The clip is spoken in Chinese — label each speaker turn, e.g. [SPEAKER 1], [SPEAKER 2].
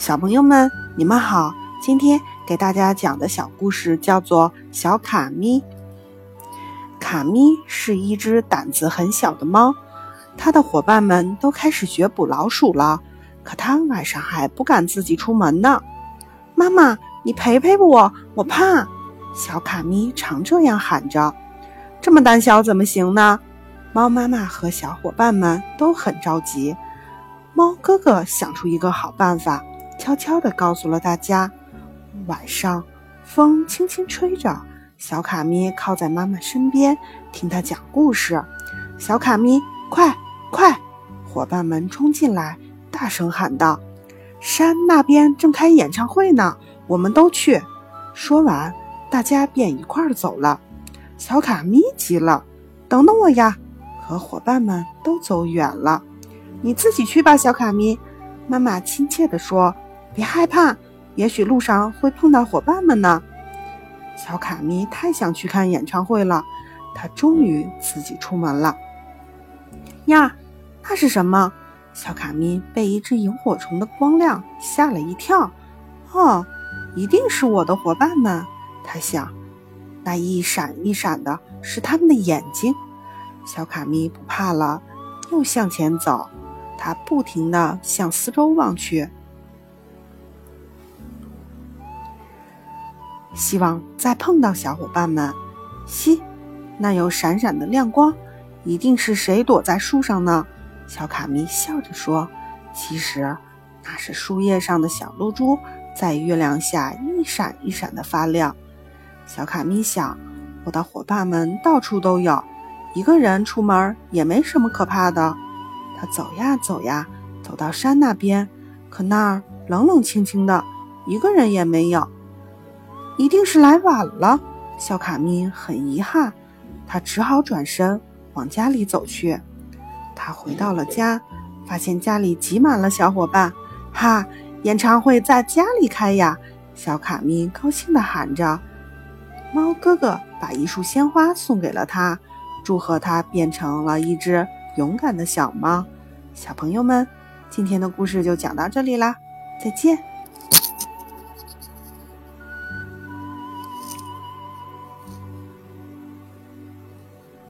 [SPEAKER 1] 小朋友们，你们好！今天给大家讲的小故事叫做《小卡咪》。卡咪是一只胆子很小的猫，它的伙伴们都开始学捕老鼠了，可它晚上还不敢自己出门呢。妈妈，你陪陪我，我怕。小卡咪常这样喊着。这么胆小怎么行呢？猫妈妈和小伙伴们都很着急。猫哥哥想出一个好办法，悄悄地告诉了大家。晚上，风轻轻吹着，小卡咪靠在妈妈身边，听她讲故事。小卡咪，快快！伙伴们冲进来，大声喊道：“山那边正开演唱会呢，我们都去！”说完，大家便一块儿走了。小卡咪急了：“等等我呀！”可伙伴们都走远了。你自己去吧，小卡咪。妈妈亲切地说：“别害怕，也许路上会碰到伙伴们呢。”小卡咪太想去看演唱会了，它终于自己出门了。呀，那是什么？小卡咪被一只萤火虫的光亮吓了一跳。哦，一定是我的伙伴们，他想。那一闪一闪的是他们的眼睛。小卡咪不怕了，又向前走。他不停地向四周望去，希望再碰到小伙伴们。嘻，那有闪闪的亮光，一定是谁躲在树上呢？小卡咪笑着说：“其实那是树叶上的小露珠，在月亮下一闪一闪的发亮。”小卡咪想：“我的伙伴们到处都有，一个人出门也没什么可怕的。”他走呀走呀，走到山那边，可那儿冷冷清清的，一个人也没有。一定是来晚了，小卡咪很遗憾，他只好转身往家里走去。他回到了家，发现家里挤满了小伙伴。哈，演唱会在家里开呀！小卡咪高兴地喊着。猫哥哥把一束鲜花送给了他，祝贺他变成了一只。勇敢的小猫，小朋友们，今天的故事就讲到这里啦，再见。